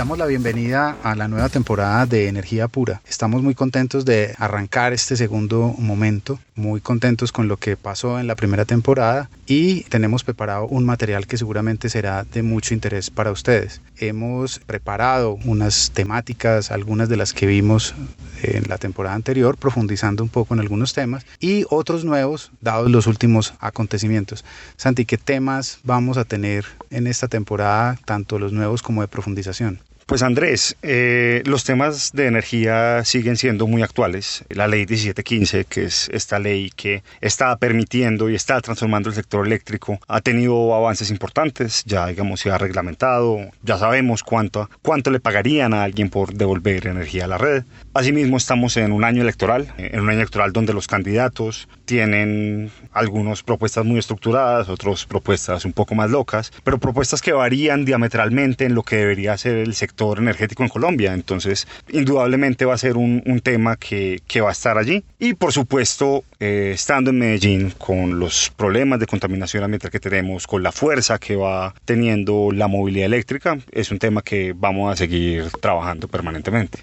Damos la bienvenida a la nueva temporada de Energía Pura. Estamos muy contentos de arrancar este segundo momento, muy contentos con lo que pasó en la primera temporada y tenemos preparado un material que seguramente será de mucho interés para ustedes. Hemos preparado unas temáticas, algunas de las que vimos en la temporada anterior, profundizando un poco en algunos temas y otros nuevos dados los últimos acontecimientos. Santi, ¿qué temas vamos a tener en esta temporada, tanto los nuevos como de profundización? Pues Andrés, eh, los temas de energía siguen siendo muy actuales. La ley 1715, que es esta ley que está permitiendo y está transformando el sector eléctrico, ha tenido avances importantes, ya digamos se ha reglamentado, ya sabemos cuánto, cuánto le pagarían a alguien por devolver energía a la red. Asimismo estamos en un año electoral, en un año electoral donde los candidatos tienen algunas propuestas muy estructuradas, otras propuestas un poco más locas, pero propuestas que varían diametralmente en lo que debería ser el sector energético en Colombia. Entonces, indudablemente va a ser un, tema que, va a estar allí. Y por supuesto, eh, estando en Medellín con los problemas de contaminación ambiental que tenemos, con la fuerza que va teniendo la movilidad eléctrica, es un tema que vamos a seguir trabajando permanentemente.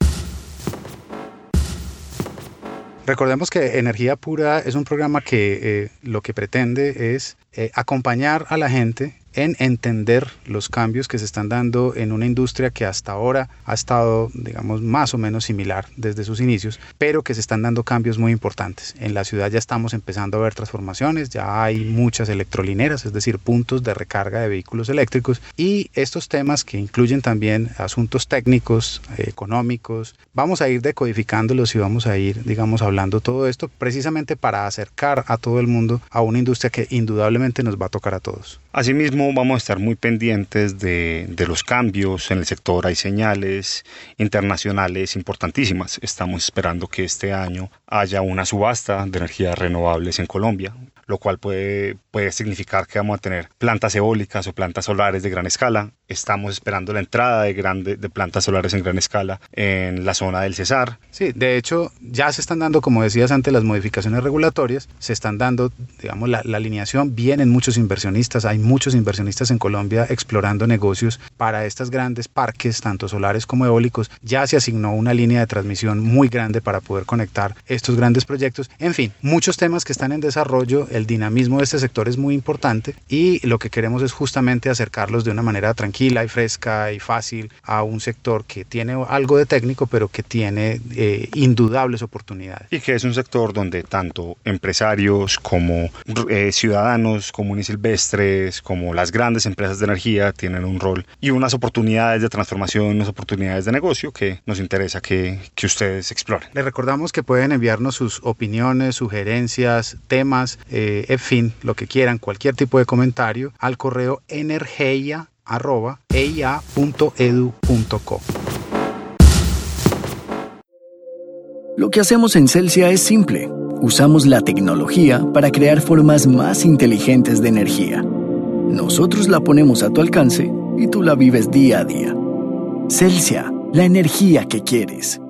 Recordemos que Energía Pura es un programa que eh, lo que pretende es eh, acompañar a la gente en entender los cambios que se están dando en una industria que hasta ahora ha estado, digamos, más o menos similar desde sus inicios, pero que se están dando cambios muy importantes. En la ciudad ya estamos empezando a ver transformaciones, ya hay muchas electrolineras, es decir, puntos de recarga de vehículos eléctricos y estos temas que incluyen también asuntos técnicos, económicos, vamos a ir decodificándolos y vamos a ir, digamos, hablando todo esto precisamente para acercar a todo el mundo a una industria que indudablemente nos va a tocar a todos. Asimismo, vamos a estar muy pendientes de, de, los cambios en el sector. Hay señales internacionales importantísimas. Estamos esperando que este año haya una subasta de energías renovables en Colombia lo cual puede, puede significar que vamos a tener plantas eólicas o plantas solares de gran escala. Estamos esperando la entrada de, grande, de plantas solares en gran escala en la zona del Cesar. Sí, de hecho ya se están dando, como decías antes, las modificaciones regulatorias, se están dando, digamos, la, la alineación, vienen muchos inversionistas, hay muchos inversionistas en Colombia explorando negocios para estos grandes parques, tanto solares como eólicos. Ya se asignó una línea de transmisión muy grande para poder conectar estos grandes proyectos. En fin, muchos temas que están en desarrollo el dinamismo de este sector es muy importante y lo que queremos es justamente acercarlos de una manera tranquila y fresca y fácil a un sector que tiene algo de técnico pero que tiene eh, indudables oportunidades. Y que es un sector donde tanto empresarios como eh, ciudadanos comunes silvestres, como las grandes empresas de energía tienen un rol y unas oportunidades de transformación, unas oportunidades de negocio que nos interesa que, que ustedes exploren. Les recordamos que pueden enviarnos sus opiniones, sugerencias, temas, eh, en fin, lo que quieran, cualquier tipo de comentario, al correo energeia.eia.edu.co. Lo que hacemos en Celsia es simple. Usamos la tecnología para crear formas más inteligentes de energía. Nosotros la ponemos a tu alcance y tú la vives día a día. Celsia, la energía que quieres.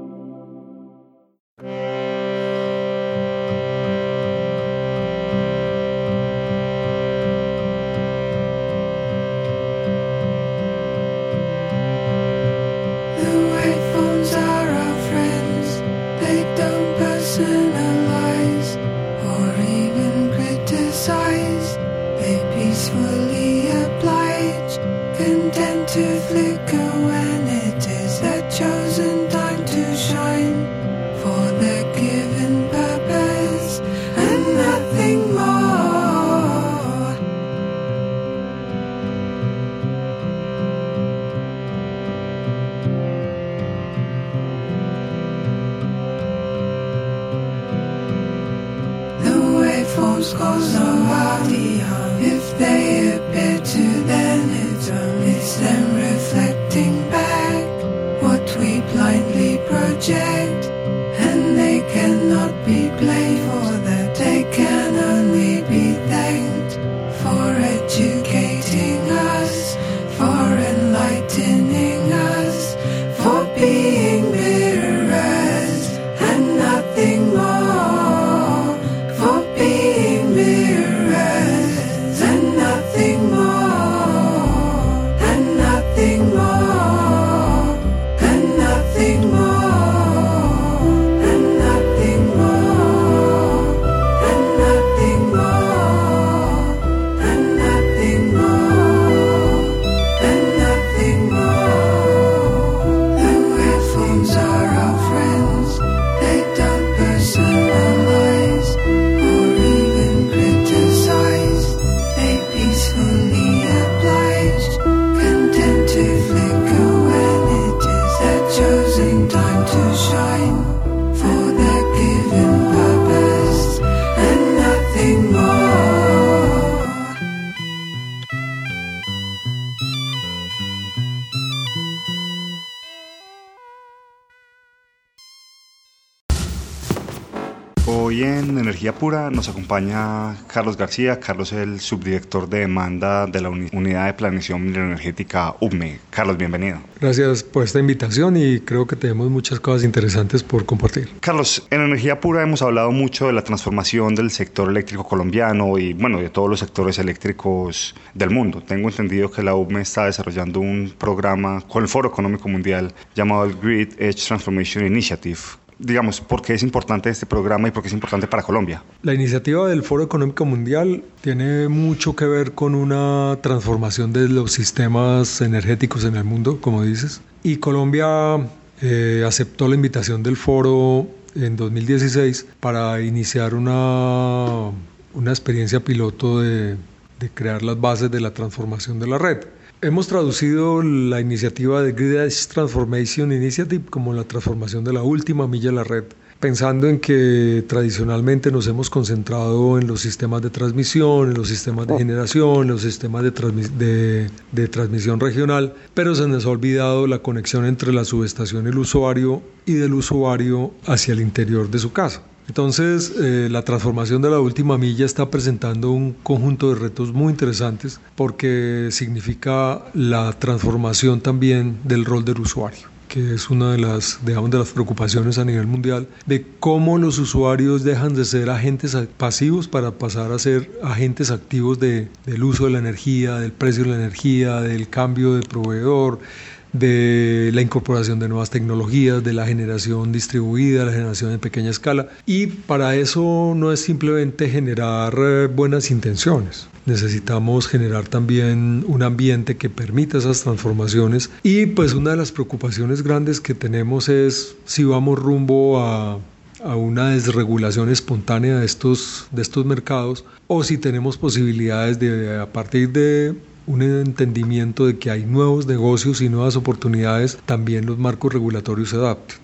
Energía Pura nos acompaña Carlos García. Carlos es el subdirector de demanda de la Unidad de Planeación Energética UME. Carlos, bienvenido. Gracias por esta invitación y creo que tenemos muchas cosas interesantes por compartir. Carlos, en Energía Pura hemos hablado mucho de la transformación del sector eléctrico colombiano y bueno, de todos los sectores eléctricos del mundo. Tengo entendido que la UME está desarrollando un programa con el Foro Económico Mundial llamado el Grid Edge Transformation Initiative digamos, por qué es importante este programa y por qué es importante para Colombia. La iniciativa del Foro Económico Mundial tiene mucho que ver con una transformación de los sistemas energéticos en el mundo, como dices. Y Colombia eh, aceptó la invitación del foro en 2016 para iniciar una, una experiencia piloto de, de crear las bases de la transformación de la red. Hemos traducido la iniciativa de Grid Edge Transformation Initiative como la transformación de la última milla de la red, pensando en que tradicionalmente nos hemos concentrado en los sistemas de transmisión, en los sistemas de generación, en los sistemas de, de transmisión regional, pero se nos ha olvidado la conexión entre la subestación y el usuario y del usuario hacia el interior de su casa. Entonces, eh, la transformación de la última milla está presentando un conjunto de retos muy interesantes porque significa la transformación también del rol del usuario que es una de las, digamos, de las preocupaciones a nivel mundial, de cómo los usuarios dejan de ser agentes pasivos para pasar a ser agentes activos de, del uso de la energía, del precio de la energía, del cambio de proveedor, de la incorporación de nuevas tecnologías, de la generación distribuida, la generación en pequeña escala. Y para eso no es simplemente generar eh, buenas intenciones. Necesitamos generar también un ambiente que permita esas transformaciones. Y pues una de las preocupaciones grandes que tenemos es si vamos rumbo a a una desregulación espontánea de estos, de estos mercados o si tenemos posibilidades de a partir de un entendimiento de que hay nuevos negocios y nuevas oportunidades, también los marcos regulatorios se adapten.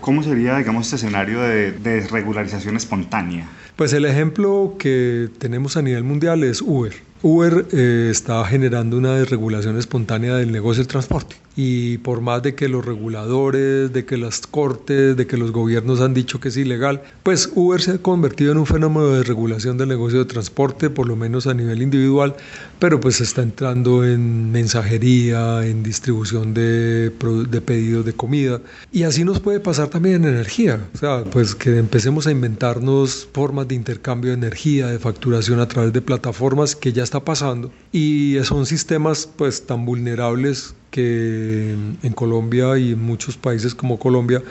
¿Cómo sería, digamos, este escenario de, desregularización espontánea? Pues el ejemplo que tenemos a nivel mundial es Uber. Uber eh, está generando una desregulación espontánea del negocio del transporte y por más de que los reguladores, de que las cortes, de que los gobiernos han dicho que es ilegal, pues Uber se ha convertido en un fenómeno de regulación del negocio de transporte, por lo menos a nivel individual, pero pues está entrando en mensajería, en distribución de, de pedidos de comida. Y así nos puede pasar también en energía, o sea, pues que empecemos a inventarnos formas de intercambio de energía, de facturación a través de plataformas que ya está pasando. Y son sistemas pues tan vulnerables que en Colombia y en muchos países como Colombia,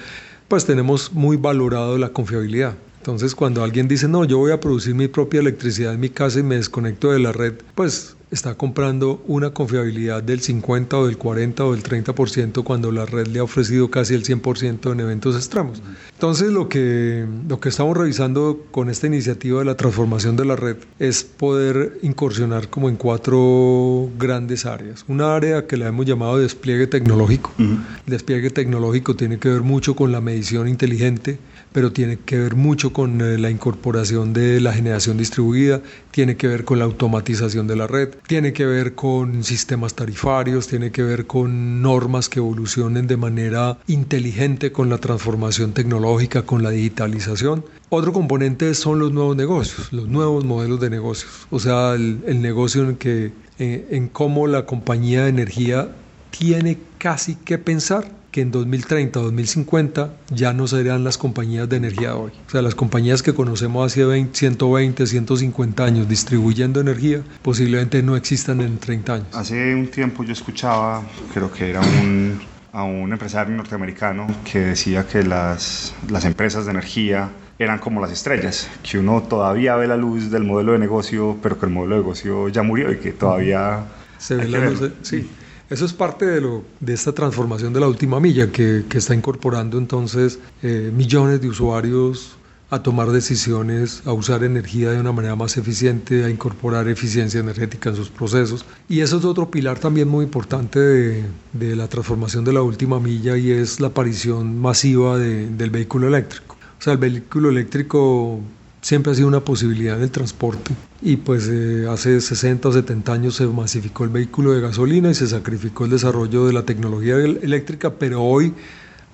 pues tenemos muy valorado la confiabilidad. Entonces, cuando alguien dice, no, yo voy a producir mi propia electricidad en mi casa y me desconecto de la red, pues está comprando una confiabilidad del 50 o del 40 o del 30% cuando la red le ha ofrecido casi el 100% en eventos extremos. Entonces lo que, lo que estamos revisando con esta iniciativa de la transformación de la red es poder incursionar como en cuatro grandes áreas. Una área que la hemos llamado despliegue tecnológico. El despliegue tecnológico tiene que ver mucho con la medición inteligente, pero tiene que ver mucho con eh, la incorporación de la generación distribuida, tiene que ver con la automatización de la red, tiene que ver con sistemas tarifarios, tiene que ver con normas que evolucionen de manera inteligente con la transformación tecnológica, con la digitalización. Otro componente son los nuevos negocios, los nuevos modelos de negocios, o sea, el, negocio en que en, en cómo la compañía de energía tiene casi que pensar que en 2030 o 2050 ya no serán las compañías de energía de hoy. O sea, las compañías que conocemos hace 20, 120, 150 años distribuyendo energía posiblemente no existan en 30 años. Hace un tiempo yo escuchaba, creo que era un, a un empresario norteamericano que decía que las, las empresas de energía eran como las estrellas, que uno todavía ve la luz del modelo de negocio, pero que el modelo de negocio ya murió y que todavía... Se ve la luz, sí. Eso es parte de, esta transformación de la última milla que, está incorporando entonces eh, millones de usuarios a tomar decisiones, a usar energía de una manera más eficiente, a incorporar eficiencia energética en sus procesos. Y eso es otro pilar también muy importante de, la transformación de la última milla y es la aparición masiva de, del vehículo eléctrico. O sea, el vehículo eléctrico siempre ha sido una posibilidad en el transporte. Y pues eh, hace 60 o 70 años se masificó el vehículo de gasolina y se sacrificó el desarrollo de la tecnología eléctrica, pero hoy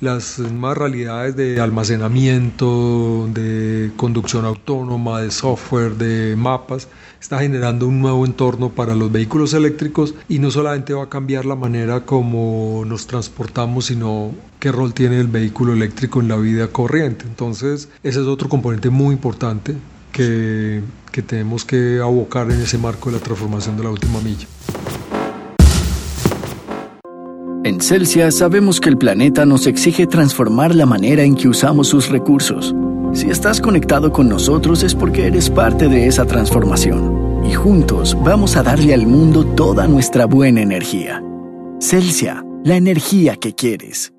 las nuevas realidades de almacenamiento, de conducción autónoma, de software, de mapas, está generando un nuevo entorno para los vehículos eléctricos y no solamente va a cambiar la manera como nos transportamos, sino qué rol tiene el vehículo eléctrico en la vida corriente. Entonces, ese es otro componente muy importante que, que tenemos que abocar en ese marco de la transformación de la última milla. En Celsia sabemos que el planeta nos exige transformar la manera en que usamos sus recursos. Si estás conectado con nosotros es porque eres parte de esa transformación. Y juntos vamos a darle al mundo toda nuestra buena energía. Celsia, la energía que quieres.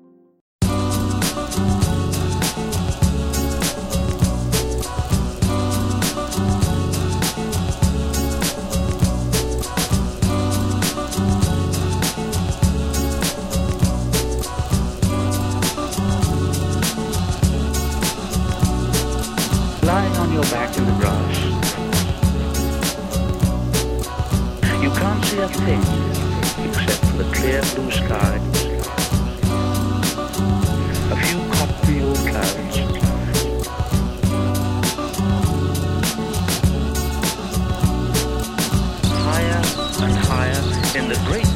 clear blue skies, A few comfy old clouds. Higher and higher in the great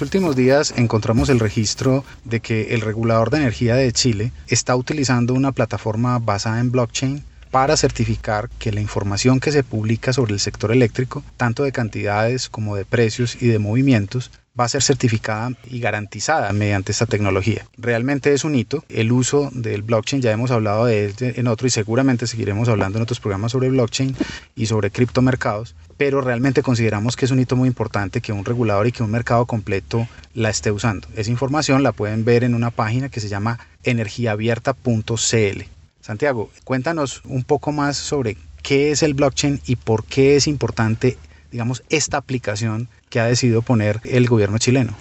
los últimos días encontramos el registro de que el regulador de energía de Chile está utilizando una plataforma basada en blockchain para certificar que la información que se publica sobre el sector eléctrico, tanto de cantidades como de precios y de movimientos, va a ser certificada y garantizada mediante esta tecnología. Realmente es un hito. El uso del blockchain, ya hemos hablado de él en otro y seguramente seguiremos hablando en otros programas sobre blockchain y sobre criptomercados, pero realmente consideramos que es un hito muy importante que un regulador y que un mercado completo la esté usando. Esa información la pueden ver en una página que se llama energiaabierta.cl. Santiago, cuéntanos un poco más sobre qué es el blockchain y por qué es importante, digamos, esta aplicación que ha decidido poner el gobierno chileno.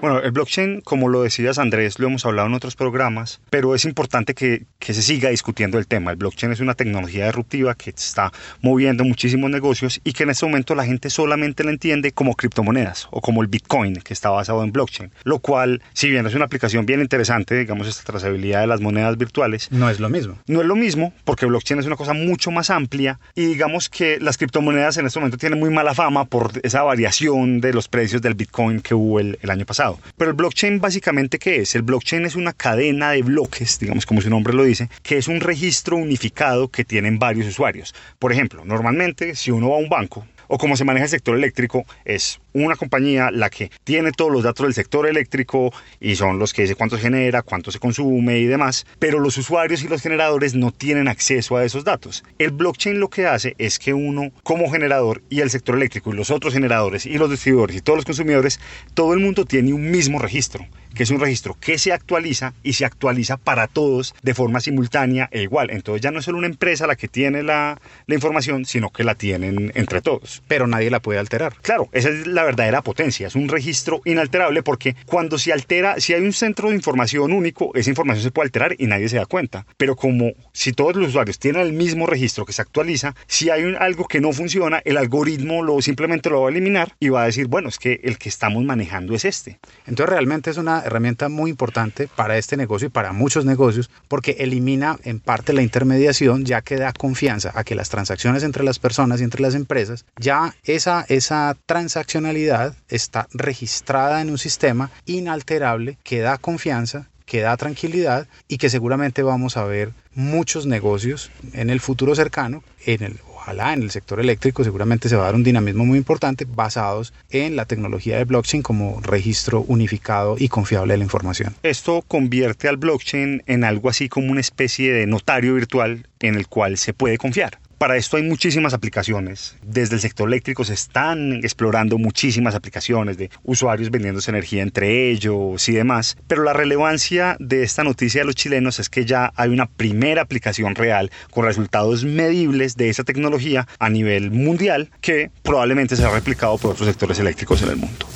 Bueno, el blockchain, como lo decías Andrés, lo hemos hablado en otros programas, pero es importante que, que, se siga discutiendo el tema. El blockchain es una tecnología disruptiva que está moviendo muchísimos negocios y que en este momento la gente solamente la entiende como criptomonedas o como el Bitcoin, que está basado en blockchain. Lo cual, si bien es una aplicación bien interesante, digamos, esta trazabilidad de las monedas virtuales. No es lo mismo. No es lo mismo, porque blockchain es una cosa mucho más amplia y digamos que las criptomonedas en este momento tienen muy mala fama por esa variación de los precios del Bitcoin que hubo el, el año pasado. Pero el blockchain básicamente ¿qué es? El blockchain es una cadena de bloques, digamos como su nombre lo dice, que es un registro unificado que tienen varios usuarios. Por ejemplo, normalmente si uno va a un banco, o como se maneja el sector eléctrico, es una compañía la que tiene todos los datos del sector eléctrico y son los que dice cuánto se genera, cuánto se consume y demás, pero los usuarios y los generadores no tienen acceso a esos datos. El blockchain lo que hace es que uno como generador y el sector eléctrico y los otros generadores y los distribuidores y todos los consumidores, todo el mundo tiene un mismo registro que es un registro que se actualiza y se actualiza para todos de forma simultánea e igual. Entonces ya no es solo una empresa la que tiene la, la información, sino que la tienen entre todos. Pero nadie la puede alterar. Claro, esa es la verdadera potencia, es un registro inalterable porque cuando se altera, si hay un centro de información único, esa información se puede alterar y nadie se da cuenta. Pero como si todos los usuarios tienen el mismo registro que se actualiza, si hay algo que no funciona, el algoritmo lo simplemente lo va a eliminar y va a decir, bueno, es que el que estamos manejando es este. Entonces realmente es una herramienta muy importante para este negocio y para muchos negocios porque elimina en parte la intermediación ya que da confianza a que las transacciones entre las personas y entre las empresas, ya esa, esa transaccionalidad está registrada en un sistema inalterable que da confianza que da tranquilidad y que seguramente vamos a ver muchos negocios en el futuro cercano, en el, ojalá en el sector eléctrico seguramente se va a dar un dinamismo muy importante basados en la tecnología de blockchain como registro unificado y confiable de la información. Esto convierte al blockchain en algo así como una especie de notario virtual en el cual se puede confiar para esto hay muchísimas aplicaciones. Desde el sector eléctrico se están explorando muchísimas aplicaciones de usuarios vendiéndose energía entre ellos y demás. Pero la relevancia de esta noticia de los chilenos es que ya hay una primera aplicación real con resultados medibles de esa tecnología a nivel mundial que probablemente será replicado por otros sectores eléctricos en el mundo.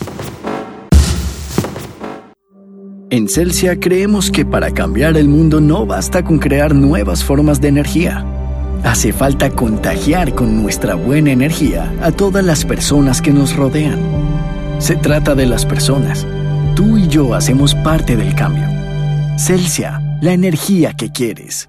En Celsia creemos que para cambiar el mundo no basta con crear nuevas formas de energía. Hace falta contagiar con nuestra buena energía a todas las personas que nos rodean. Se trata de las personas. Tú y yo hacemos parte del cambio. Celsia, la energía que quieres.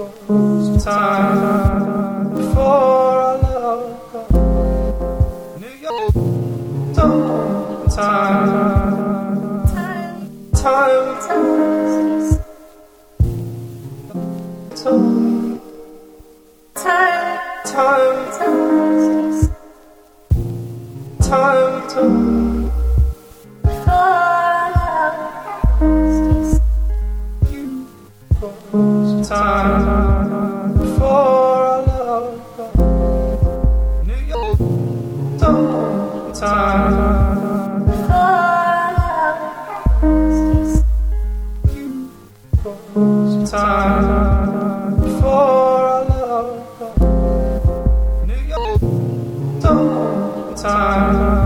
was a time before our love got New York. Time, time, time, time, time, time. time. time for our love. New York summertime for time for our love. New York time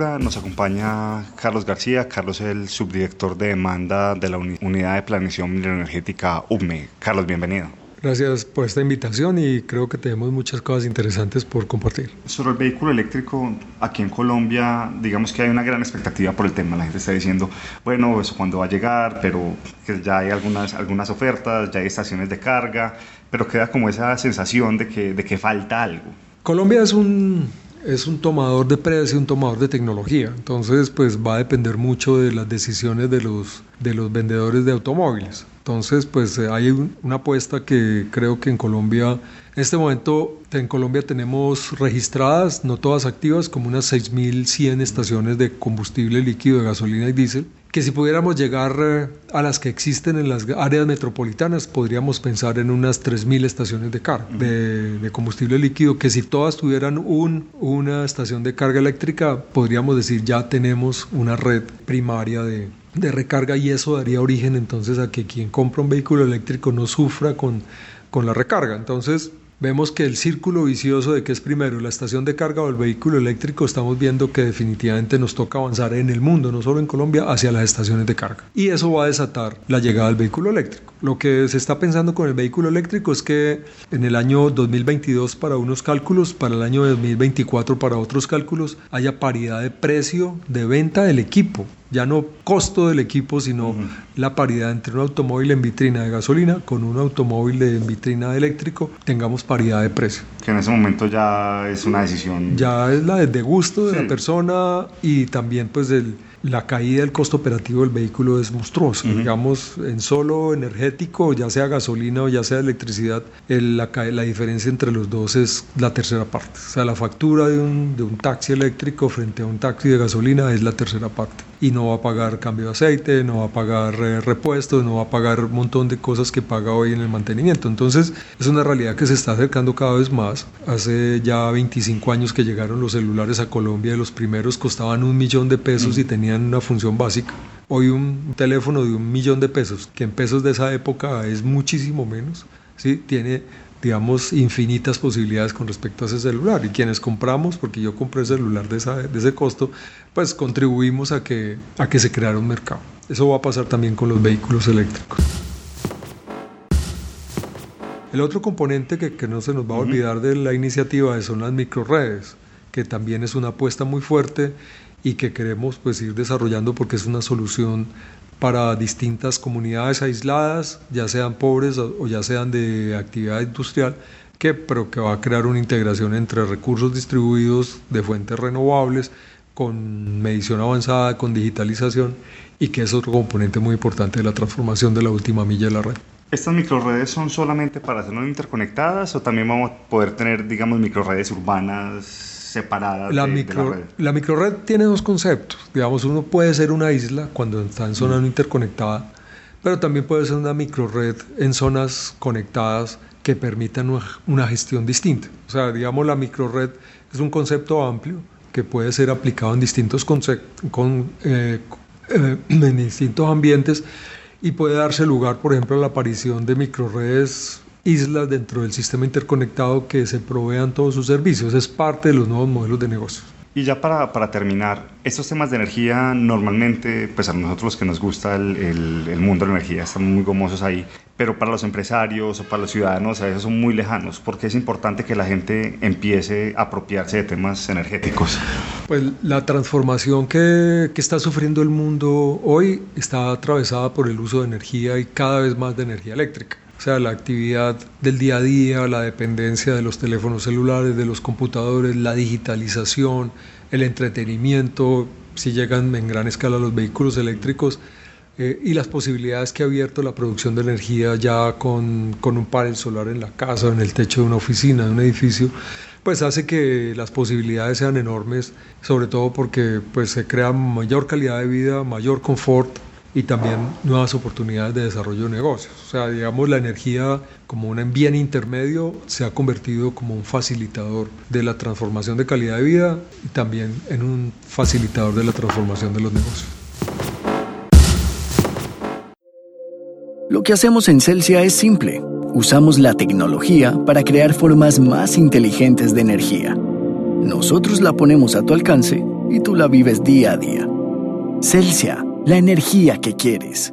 nos acompaña Carlos García. Carlos es el subdirector de demanda de la Unidad de Planeación Energética UME. Carlos, bienvenido. Gracias por esta invitación y creo que tenemos muchas cosas interesantes por compartir. Sobre el vehículo eléctrico, aquí en Colombia, digamos que hay una gran expectativa por el tema. La gente está diciendo, bueno, eso cuándo va a llegar, pero que ya hay algunas, algunas ofertas, ya hay estaciones de carga, pero queda como esa sensación de que, de que falta algo. Colombia es un es un tomador de precio, un tomador de tecnología. Entonces, pues va a depender mucho de las decisiones de los, de los vendedores de automóviles. Entonces, pues eh, hay una apuesta que creo que en Colombia, en este momento en Colombia tenemos registradas, no todas activas, como unas 6.100 estaciones de combustible líquido, de gasolina y diésel, que si pudiéramos llegar eh, a las que existen en las áreas metropolitanas, podríamos pensar en unas 3.000 estaciones de carga de, de, combustible líquido, que si todas tuvieran un, una estación de carga eléctrica, podríamos decir ya tenemos una red primaria de, de recarga y eso daría origen entonces a que quien compra un vehículo eléctrico no sufra con, con la recarga. Entonces vemos que el círculo vicioso de que es primero la estación de carga o el vehículo eléctrico, estamos viendo que definitivamente nos toca avanzar en el mundo, no solo en Colombia, hacia las estaciones de carga. Y eso va a desatar la llegada del vehículo eléctrico. Lo que se está pensando con el vehículo eléctrico es que en el año 2022 para unos cálculos, para el año 2024 para otros cálculos, haya paridad de precio de venta del equipo ya no costo del equipo, sino la paridad entre un automóvil en vitrina de gasolina con un automóvil de, en vitrina de eléctrico, tengamos paridad de precio. Que en ese momento ya es una decisión. Ya es la de gusto de la persona y también pues del la caída del costo operativo del vehículo es monstruosa. Digamos, en solo energético, ya sea gasolina o ya sea electricidad, la, la, diferencia entre los dos es la tercera parte. O sea, la factura de un, de un taxi eléctrico frente a un taxi de gasolina es la tercera parte. Y no va a pagar cambio de aceite, no va a pagar eh, repuestos, no va a pagar un montón de cosas que paga hoy en el mantenimiento. Entonces, es una realidad que se está acercando cada vez más. Hace ya 25 años que llegaron los celulares a Colombia, los primeros costaban un millón de pesos y tenían una función básica. Hoy un teléfono de un millón de pesos, que en pesos de esa época es muchísimo menos, ¿sí? tiene digamos, infinitas posibilidades con respecto a ese celular. Y quienes compramos, porque yo compré celular de, de, ese costo, pues contribuimos a que, a que se creara un mercado. Eso va a pasar también con los vehículos eléctricos. El otro componente que, que no se nos va a olvidar de la iniciativa son las microredes, que también es una apuesta muy fuerte y que queremos pues ir desarrollando porque es una solución para distintas comunidades aisladas, ya sean pobres o ya sean de actividad industrial, que, pero que va a crear una integración entre recursos distribuidos de fuentes renovables, con medición avanzada, con digitalización, y que es otro componente muy importante de la transformación de la última milla de la red. ¿Estas microredes son solamente para hacernos interconectadas o también vamos a poder tener, digamos, microredes urbanas separada la de, micro, la red. La microred tiene dos conceptos. Digamos, uno puede ser una isla cuando está en zona no interconectada, pero también puede ser una microred en zonas conectadas que permitan una, gestión distinta. O sea, digamos, la microred es un concepto amplio que puede ser aplicado en distintos, con, eh, eh, en distintos ambientes y puede darse lugar, por ejemplo, a la aparición de microredes islas dentro del sistema interconectado que se provean todos sus servicios. Es parte de los nuevos modelos de negocio. Y ya para, para, terminar, estos temas de energía normalmente, pues a nosotros los que nos gusta el, el, mundo de la energía, estamos muy gomosos ahí, pero para los empresarios o para los ciudadanos a veces son muy lejanos, porque es importante que la gente empiece a apropiarse de temas energéticos. Pues la transformación que, que está sufriendo el mundo hoy está atravesada por el uso de energía y cada vez más de energía eléctrica. O sea, la actividad del día a día, la dependencia de los teléfonos celulares, de los computadores, la digitalización, el entretenimiento, si llegan en gran escala los vehículos eléctricos eh, y las posibilidades que ha abierto la producción de energía ya con, con un panel solar en la casa, en el techo de una oficina, de un edificio, pues hace que las posibilidades sean enormes, sobre todo porque pues, se crea mayor calidad de vida, mayor confort, y también nuevas oportunidades de desarrollo de negocios. O sea, digamos, la energía como un bien intermedio se ha convertido como un facilitador de la transformación de calidad de vida y también en un facilitador de la transformación de los negocios. Lo que hacemos en Celsia es simple. Usamos la tecnología para crear formas más inteligentes de energía. Nosotros la ponemos a tu alcance y tú la vives día a día. Celsia la energía que quieres.